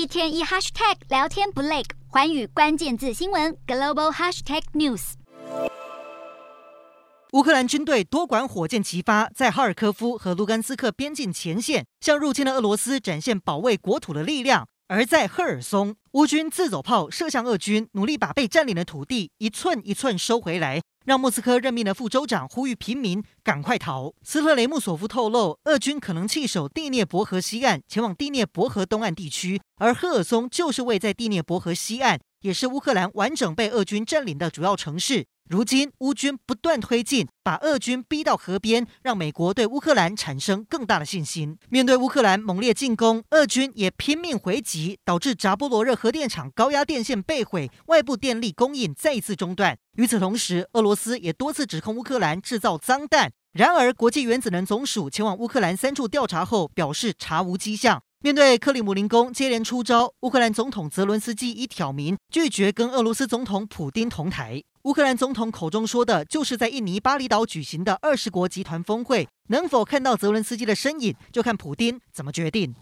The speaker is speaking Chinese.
一天一 hashtag 聊天不累，环宇关键字新闻 global hashtag news。乌克兰军队多管火箭齐发，在哈尔科夫和卢甘斯克边境前线，向入侵的俄罗斯展现保卫国土的力量。而在赫尔松，乌军自走炮射向俄军，努力把被占领的土地一寸一寸收回来。让莫斯科任命的副州长呼吁平民赶快逃。斯特雷穆索夫透露，俄军可能弃守第聂伯河西岸，前往第聂伯河东岸地区，而赫尔松就是位在第聂伯河西岸，也是乌克兰完整被俄军占领的主要城市。如今乌军不断推进，把俄军逼到河边，让美国对乌克兰产生更大的信心。面对乌克兰猛烈进攻，俄军也拼命回击，导致扎波罗热核电厂高压电线被毁，外部电力供应再一次中断。与此同时，俄罗斯也多次指控乌克兰制造脏弹。然而，国际原子能总署前往乌克兰三处调查后，表示查无迹象。面对克里姆林宫接连出招，乌克兰总统泽伦斯基已挑明拒绝跟俄罗斯总统普京同台。乌克兰总统口中说的，就是在印尼巴厘岛举行的二十国集团峰会，能否看到泽伦斯基的身影，就看普京怎么决定。